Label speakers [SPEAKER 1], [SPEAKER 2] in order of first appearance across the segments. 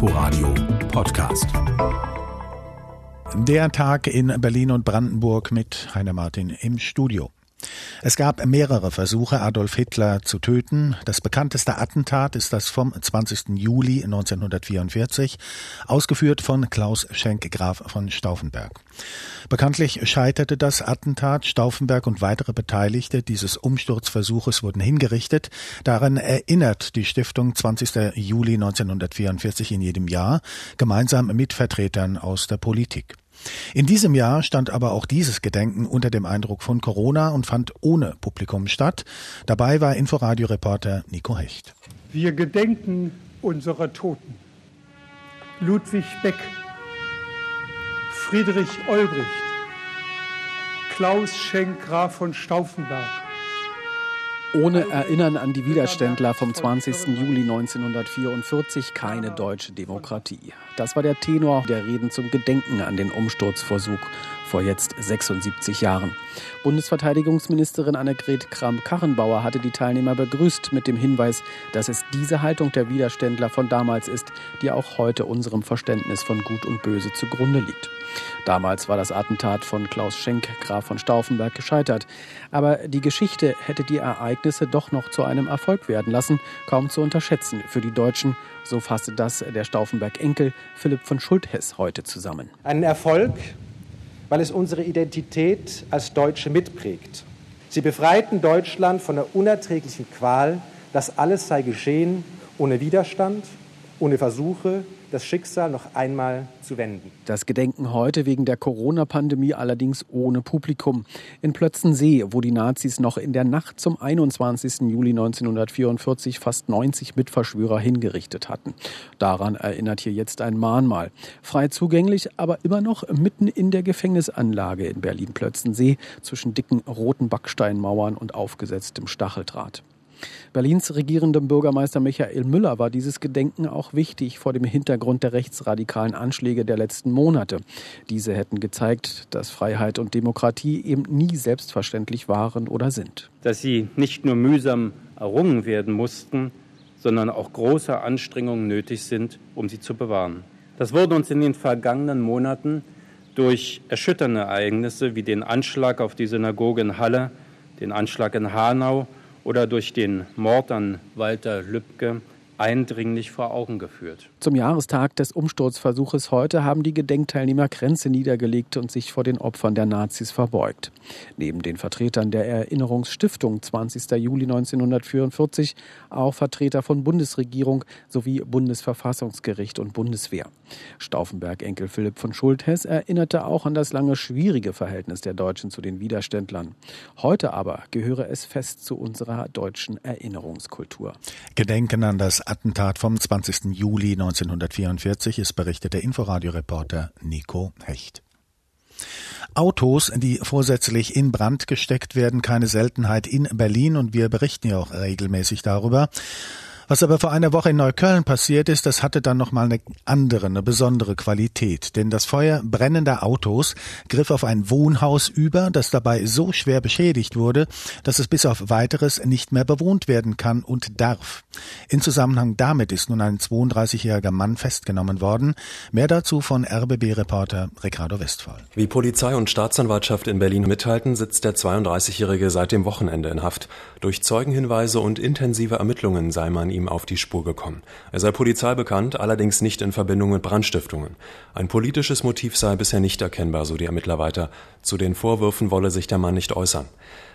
[SPEAKER 1] Inforadio Podcast.
[SPEAKER 2] Der Tag in Berlin und Brandenburg mit Heiner Martin im Studio. Es gab mehrere Versuche, Adolf Hitler zu töten. Das bekannteste Attentat ist das vom 20. Juli 1944, ausgeführt von Klaus Schenk Graf von Stauffenberg. Bekanntlich scheiterte das Attentat. Stauffenberg und weitere Beteiligte dieses Umsturzversuches wurden hingerichtet. Daran erinnert die Stiftung 20. Juli 1944 in jedem Jahr, gemeinsam mit Vertretern aus der Politik. In diesem Jahr stand aber auch dieses Gedenken unter dem Eindruck von Corona und fand ohne Publikum statt. Dabei war Inforadio-Reporter Nico Hecht.
[SPEAKER 3] Wir gedenken unserer Toten. Ludwig Beck, Friedrich Olbricht, Klaus Schenk Graf von Stauffenberg,
[SPEAKER 4] ohne Erinnern an die Widerständler vom 20. Juli 1944 keine deutsche Demokratie. Das war der Tenor der Reden zum Gedenken an den Umsturzversuch vor jetzt 76 Jahren. Bundesverteidigungsministerin Annegret Kramp-Karrenbauer hatte die Teilnehmer begrüßt mit dem Hinweis, dass es diese Haltung der Widerständler von damals ist, die auch heute unserem Verständnis von Gut und Böse zugrunde liegt. Damals war das Attentat von Klaus Schenk, Graf von Stauffenberg, gescheitert. Aber die Geschichte hätte die Ereignisse doch noch zu einem Erfolg werden lassen, kaum zu unterschätzen für die Deutschen. So fasste das der Stauffenberg-Enkel Philipp von Schulthess heute zusammen.
[SPEAKER 5] Ein Erfolg, weil es unsere Identität als Deutsche mitprägt. Sie befreiten Deutschland von der unerträglichen Qual, das alles sei geschehen ohne Widerstand, ohne Versuche, das Schicksal noch einmal zu wenden.
[SPEAKER 4] Das Gedenken heute wegen der Corona-Pandemie allerdings ohne Publikum. In Plötzensee, wo die Nazis noch in der Nacht zum 21. Juli 1944 fast 90 Mitverschwörer hingerichtet hatten. Daran erinnert hier jetzt ein Mahnmal. Frei zugänglich, aber immer noch mitten in der Gefängnisanlage in Berlin-Plötzensee zwischen dicken roten Backsteinmauern und aufgesetztem Stacheldraht. Berlins regierendem Bürgermeister Michael Müller war dieses Gedenken auch wichtig vor dem Hintergrund der rechtsradikalen Anschläge der letzten Monate. Diese hätten gezeigt, dass Freiheit und Demokratie eben nie selbstverständlich waren oder sind.
[SPEAKER 6] Dass sie nicht nur mühsam errungen werden mussten, sondern auch große Anstrengungen nötig sind, um sie zu bewahren. Das wurde uns in den vergangenen Monaten durch erschütternde Ereignisse wie den Anschlag auf die Synagoge in Halle, den Anschlag in Hanau oder durch den Mord an Walter Lübcke eindringlich vor Augen geführt.
[SPEAKER 4] Zum Jahrestag des Umsturzversuches heute haben die Gedenkteilnehmer Grenze niedergelegt und sich vor den Opfern der Nazis verbeugt. Neben den Vertretern der Erinnerungsstiftung 20. Juli 1944 auch Vertreter von Bundesregierung sowie Bundesverfassungsgericht und Bundeswehr. Stauffenberg-Enkel Philipp von Schulthess erinnerte auch an das lange schwierige Verhältnis der Deutschen zu den Widerständlern. Heute aber gehöre es fest zu unserer deutschen Erinnerungskultur.
[SPEAKER 2] Gedenken an das Attentat vom 20. Juli 1944 ist berichtete Inforadio-Reporter Nico Hecht. Autos, die vorsätzlich in Brand gesteckt werden, keine Seltenheit in Berlin und wir berichten ja auch regelmäßig darüber. Was aber vor einer Woche in Neukölln passiert ist, das hatte dann nochmal eine andere, eine besondere Qualität. Denn das Feuer brennender Autos griff auf ein Wohnhaus über, das dabei so schwer beschädigt wurde, dass es bis auf weiteres nicht mehr bewohnt werden kann und darf. In Zusammenhang damit ist nun ein 32-jähriger Mann festgenommen worden. Mehr dazu von RBB-Reporter Ricardo Westphal.
[SPEAKER 7] Wie Polizei und Staatsanwaltschaft in Berlin mithalten, sitzt der 32-jährige seit dem Wochenende in Haft. Durch Zeugenhinweise und intensive Ermittlungen sei man ihm auf die Spur gekommen. Er sei Polizei bekannt, allerdings nicht in Verbindung mit Brandstiftungen. Ein politisches Motiv sei bisher nicht erkennbar, so die Ermittler weiter. Zu den Vorwürfen wolle sich der Mann nicht äußern.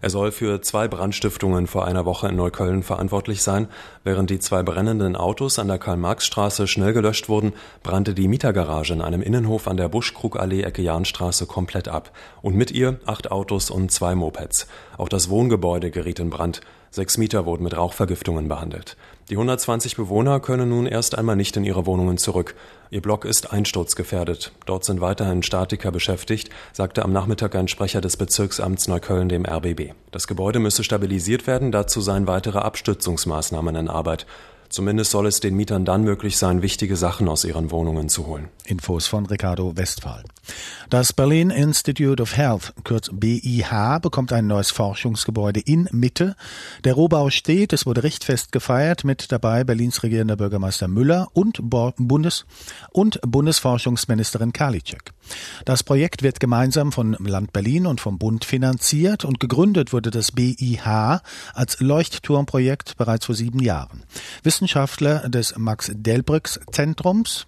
[SPEAKER 7] Er soll für zwei Brandstiftungen vor einer Woche in Neukölln verantwortlich sein. Während die zwei brennenden Autos an der Karl-Marx-Straße schnell gelöscht wurden, brannte die Mietergarage in einem Innenhof an der Buschkrugallee Ecke Jahnstraße komplett ab. Und mit ihr acht Autos und zwei Mopeds. Auch das Wohngebäude geriet in Brand. Sechs Mieter wurden mit Rauchvergiftungen behandelt. Die 120 Bewohner können nun erst einmal nicht in ihre Wohnungen zurück. Ihr Block ist einsturzgefährdet. Dort sind weiterhin Statiker beschäftigt, sagte am Nachmittag ein Sprecher des Bezirksamts Neukölln dem RBB. Das Gebäude müsse stabilisiert werden, dazu seien weitere Abstützungsmaßnahmen in Arbeit. Zumindest soll es den Mietern dann möglich sein, wichtige Sachen aus ihren Wohnungen zu holen.
[SPEAKER 2] Infos von Ricardo Westphal. Das Berlin Institute of Health, kurz BIH, bekommt ein neues Forschungsgebäude in Mitte. Der Rohbau steht, es wurde richtfest gefeiert, mit dabei Berlins regierender Bürgermeister Müller und Bundes- und Bundesforschungsministerin Karliczek. Das Projekt wird gemeinsam von Land Berlin und vom Bund finanziert und gegründet wurde das BIH als Leuchtturmprojekt bereits vor sieben Jahren. Wissenschaftler des Max-Delbrücks-Zentrums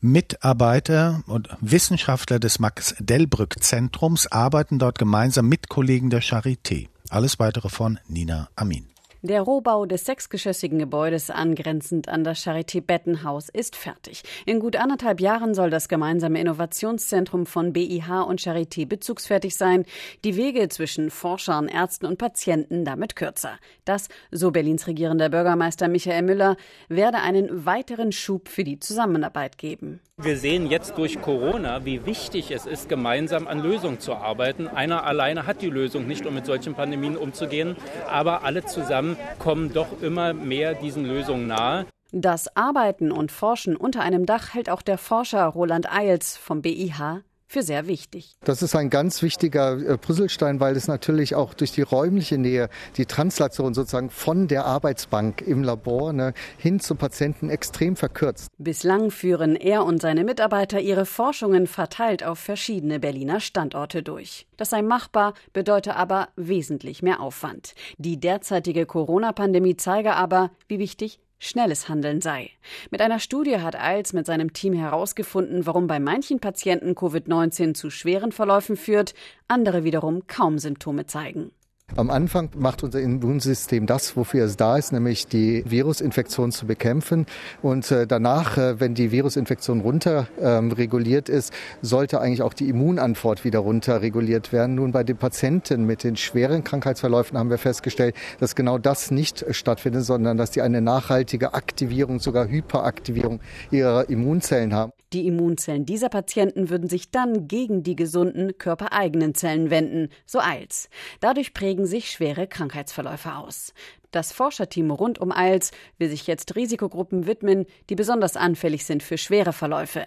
[SPEAKER 2] Mitarbeiter und Wissenschaftler des Max-Delbrück-Zentrums arbeiten dort gemeinsam mit Kollegen der Charité. Alles weitere von Nina Amin.
[SPEAKER 8] Der Rohbau des sechsgeschossigen Gebäudes angrenzend an das Charité Bettenhaus ist fertig. In gut anderthalb Jahren soll das gemeinsame Innovationszentrum von BIH und Charité bezugsfertig sein. Die Wege zwischen Forschern, Ärzten und Patienten damit kürzer. Das, so Berlins regierender Bürgermeister Michael Müller, werde einen weiteren Schub für die Zusammenarbeit geben.
[SPEAKER 6] Wir sehen jetzt durch Corona, wie wichtig es ist, gemeinsam an Lösungen zu arbeiten. Einer alleine hat die Lösung nicht, um mit solchen Pandemien umzugehen, aber alle zusammen kommen doch immer mehr diesen Lösungen nahe.
[SPEAKER 8] Das Arbeiten und Forschen unter einem Dach hält auch der Forscher Roland Eils vom BIH für sehr wichtig.
[SPEAKER 9] Das ist ein ganz wichtiger äh, Puzzlestein, weil es natürlich auch durch die räumliche Nähe, die Translation sozusagen von der Arbeitsbank im Labor ne, hin zum Patienten extrem verkürzt.
[SPEAKER 8] Bislang führen er und seine Mitarbeiter ihre Forschungen verteilt auf verschiedene Berliner Standorte durch. Das sei machbar, bedeute aber wesentlich mehr Aufwand. Die derzeitige Corona-Pandemie zeige aber, wie wichtig schnelles Handeln sei. Mit einer Studie hat Eils mit seinem Team herausgefunden, warum bei manchen Patienten Covid-19 zu schweren Verläufen führt, andere wiederum kaum Symptome zeigen.
[SPEAKER 9] Am Anfang macht unser Immunsystem das, wofür es da ist, nämlich die Virusinfektion zu bekämpfen. Und äh, danach, äh, wenn die Virusinfektion runter ähm, ist, sollte eigentlich auch die Immunantwort wieder runter reguliert werden. Nun bei den Patienten mit den schweren Krankheitsverläufen haben wir festgestellt, dass genau das nicht stattfindet, sondern dass die eine nachhaltige Aktivierung, sogar Hyperaktivierung ihrer Immunzellen haben.
[SPEAKER 8] Die Immunzellen dieser Patienten würden sich dann gegen die gesunden körpereigenen Zellen wenden, so Eils. Dadurch prägen sich schwere Krankheitsverläufe aus. Das Forscherteam rund um Eils will sich jetzt Risikogruppen widmen, die besonders anfällig sind für schwere Verläufe.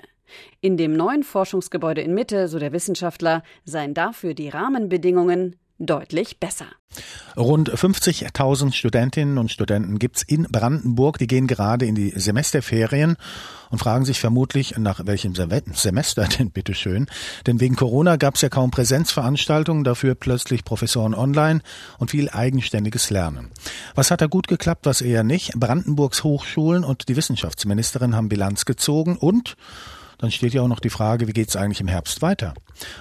[SPEAKER 8] In dem neuen Forschungsgebäude in Mitte, so der Wissenschaftler, seien dafür die Rahmenbedingungen deutlich besser.
[SPEAKER 2] Rund 50.000 Studentinnen und Studenten gibt's in Brandenburg, die gehen gerade in die Semesterferien und fragen sich vermutlich, nach welchem Semester denn bitteschön. Denn wegen Corona gab's ja kaum Präsenzveranstaltungen, dafür plötzlich Professoren online und viel eigenständiges Lernen. Was hat da gut geklappt, was eher nicht? Brandenburgs Hochschulen und die Wissenschaftsministerin haben Bilanz gezogen und dann steht ja auch noch die Frage, wie geht es eigentlich im Herbst weiter?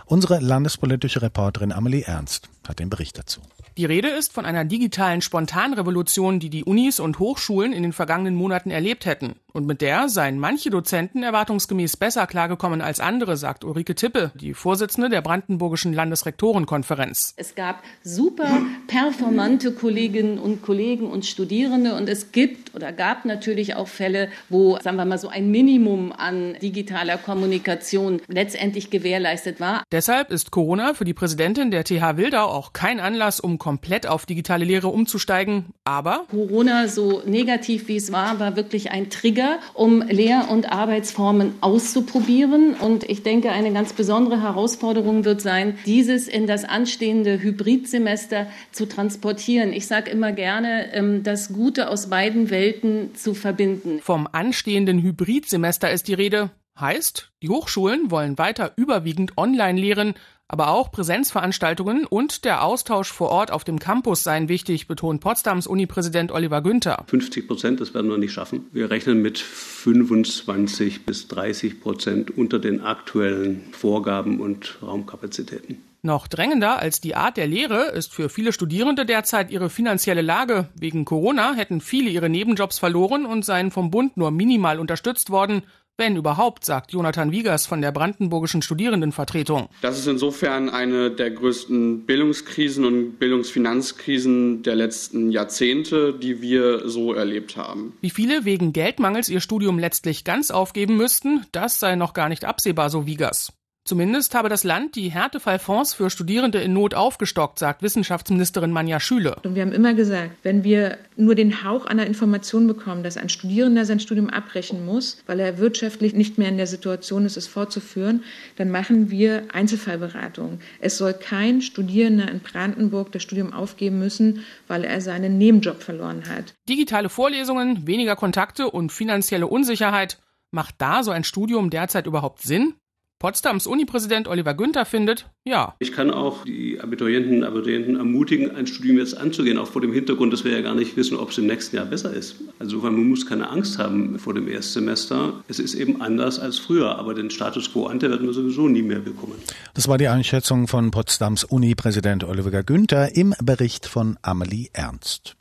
[SPEAKER 2] Unsere landespolitische Reporterin Amelie Ernst hat den Bericht dazu.
[SPEAKER 10] Die Rede ist von einer digitalen Spontanrevolution, die die Unis und Hochschulen in den vergangenen Monaten erlebt hätten. Und mit der seien manche Dozenten erwartungsgemäß besser klargekommen als andere, sagt Ulrike Tippe, die Vorsitzende der Brandenburgischen Landesrektorenkonferenz.
[SPEAKER 11] Es gab super performante Kolleginnen und Kollegen und Studierende und es gibt oder gab natürlich auch Fälle, wo, sagen wir mal, so ein Minimum an digitaler Kommunikation letztendlich gewährleistet war.
[SPEAKER 10] Deshalb ist Corona für die Präsidentin der TH Wildau auch kein Anlass, um komplett auf digitale Lehre umzusteigen. Aber
[SPEAKER 11] Corona, so negativ wie es war, war wirklich ein Trigger um Lehr- und Arbeitsformen auszuprobieren. Und ich denke, eine ganz besondere Herausforderung wird sein, dieses in das anstehende Hybridsemester zu transportieren. Ich sage immer gerne, ähm, das Gute aus beiden Welten zu verbinden.
[SPEAKER 10] Vom anstehenden Hybridsemester ist die Rede. Heißt, die Hochschulen wollen weiter überwiegend online lehren, aber auch Präsenzveranstaltungen und der Austausch vor Ort auf dem Campus seien wichtig, betont Potsdams Uni-Präsident Oliver Günther.
[SPEAKER 12] 50 Prozent, das werden wir nicht schaffen. Wir rechnen mit 25 bis 30 Prozent unter den aktuellen Vorgaben und Raumkapazitäten.
[SPEAKER 10] Noch drängender als die Art der Lehre ist für viele Studierende derzeit ihre finanzielle Lage. Wegen Corona hätten viele ihre Nebenjobs verloren und seien vom Bund nur minimal unterstützt worden. Wenn überhaupt, sagt Jonathan Wiegers von der Brandenburgischen Studierendenvertretung.
[SPEAKER 13] Das ist insofern eine der größten Bildungskrisen und Bildungsfinanzkrisen der letzten Jahrzehnte, die wir so erlebt haben.
[SPEAKER 10] Wie viele wegen Geldmangels ihr Studium letztlich ganz aufgeben müssten, das sei noch gar nicht absehbar, so Wiegers. Zumindest habe das Land die Härtefallfonds für Studierende in Not aufgestockt, sagt Wissenschaftsministerin Manja Schüle.
[SPEAKER 14] Und wir haben immer gesagt, wenn wir nur den Hauch einer Information bekommen, dass ein Studierender sein Studium abbrechen muss, weil er wirtschaftlich nicht mehr in der Situation ist, es fortzuführen, dann machen wir Einzelfallberatungen. Es soll kein Studierender in Brandenburg das Studium aufgeben müssen, weil er seinen Nebenjob verloren hat.
[SPEAKER 10] Digitale Vorlesungen, weniger Kontakte und finanzielle Unsicherheit. Macht da so ein Studium derzeit überhaupt Sinn? Potsdams Unipräsident Oliver Günther findet, ja.
[SPEAKER 12] Ich kann auch die Abiturienten und Abiturienten ermutigen, ein Studium jetzt anzugehen, auch vor dem Hintergrund, dass wir ja gar nicht wissen, ob es im nächsten Jahr besser ist. Also man muss keine Angst haben vor dem Erstsemester. Es ist eben anders als früher, aber den Status quo ante werden wir sowieso nie mehr bekommen.
[SPEAKER 2] Das war die Einschätzung von Potsdams Unipräsident Oliver Günther im Bericht von Amelie Ernst.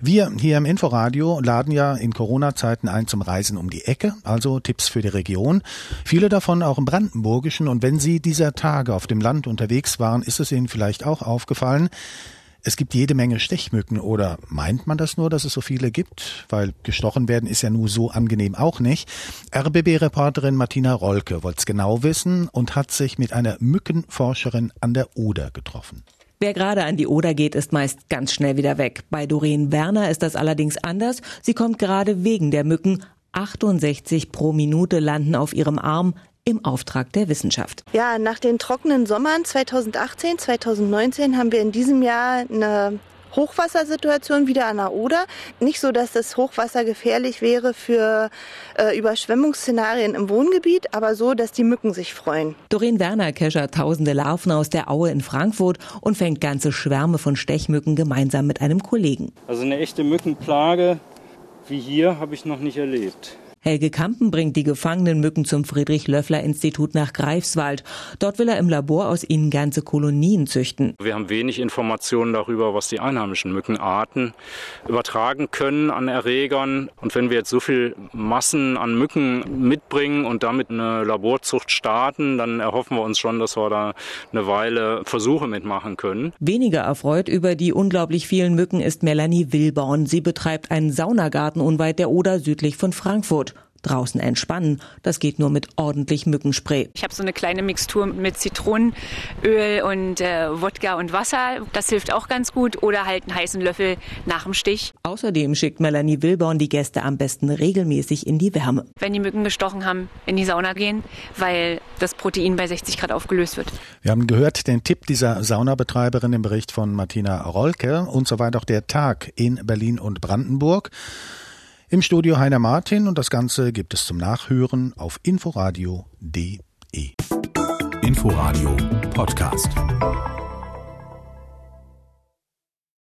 [SPEAKER 2] Wir hier im Inforadio laden ja in Corona-Zeiten ein zum Reisen um die Ecke, also Tipps für die Region. Viele davon auch im Brandenburgischen. Und wenn Sie dieser Tage auf dem Land unterwegs waren, ist es Ihnen vielleicht auch aufgefallen, es gibt jede Menge Stechmücken oder meint man das nur, dass es so viele gibt? Weil gestochen werden ist ja nur so angenehm auch nicht. RBB-Reporterin Martina Rolke wollte es genau wissen und hat sich mit einer Mückenforscherin an der Oder getroffen.
[SPEAKER 15] Wer gerade an die Oder geht, ist meist ganz schnell wieder weg. Bei Doreen Werner ist das allerdings anders. Sie kommt gerade wegen der Mücken. 68 pro Minute landen auf ihrem Arm im Auftrag der Wissenschaft.
[SPEAKER 16] Ja, nach den trockenen Sommern 2018, 2019 haben wir in diesem Jahr eine Hochwassersituation wieder an der Oder. Nicht so, dass das Hochwasser gefährlich wäre für äh, Überschwemmungsszenarien im Wohngebiet, aber so, dass die Mücken sich freuen.
[SPEAKER 15] Doreen Werner keschert tausende Larven aus der Aue in Frankfurt und fängt ganze Schwärme von Stechmücken gemeinsam mit einem Kollegen.
[SPEAKER 17] Also eine echte Mückenplage wie hier habe ich noch nicht erlebt.
[SPEAKER 15] Helge Kampen bringt die gefangenen Mücken zum Friedrich-Löffler-Institut nach Greifswald. Dort will er im Labor aus ihnen ganze Kolonien züchten.
[SPEAKER 17] Wir haben wenig Informationen darüber, was die einheimischen Mückenarten übertragen können an Erregern. Und wenn wir jetzt so viel Massen an Mücken mitbringen und damit eine Laborzucht starten, dann erhoffen wir uns schon, dass wir da eine Weile Versuche mitmachen können.
[SPEAKER 15] Weniger erfreut über die unglaublich vielen Mücken ist Melanie Wilborn. Sie betreibt einen Saunagarten unweit der Oder südlich von Frankfurt. Draußen entspannen, das geht nur mit ordentlich Mückenspray.
[SPEAKER 18] Ich habe so eine kleine Mixtur mit Zitronenöl und äh, Wodka und Wasser. Das hilft auch ganz gut. Oder halt einen heißen Löffel nach dem Stich.
[SPEAKER 15] Außerdem schickt Melanie Wilborn die Gäste am besten regelmäßig in die Wärme.
[SPEAKER 18] Wenn die Mücken gestochen haben, in die Sauna gehen, weil das Protein bei 60 Grad aufgelöst wird.
[SPEAKER 2] Wir haben gehört den Tipp dieser Saunabetreiberin im Bericht von Martina Rolke und soweit auch der Tag in Berlin und Brandenburg. Im Studio Heiner Martin und das Ganze gibt es zum Nachhören auf inforadio.de.
[SPEAKER 1] Inforadio Podcast.